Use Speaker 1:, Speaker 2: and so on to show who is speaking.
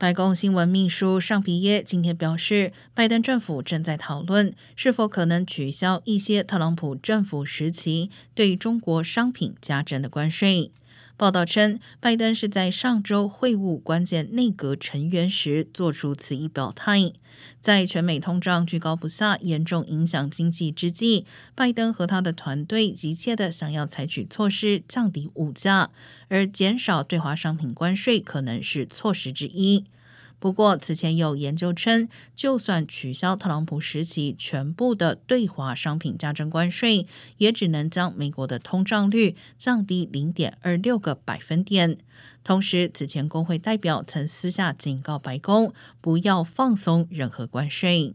Speaker 1: 白宫新闻秘书尚皮耶今天表示，拜登政府正在讨论是否可能取消一些特朗普政府时期对中国商品加征的关税。报道称，拜登是在上周会晤关键内阁成员时做出此一表态。在全美通胀居高不下、严重影响经济之际，拜登和他的团队急切的想要采取措施降低物价，而减少对华商品关税可能是措施之一。不过，此前有研究称，就算取消特朗普时期全部的对华商品加征关税，也只能将美国的通胀率降低零点二六个百分点。同时，此前工会代表曾私下警告白宫，不要放松任何关税。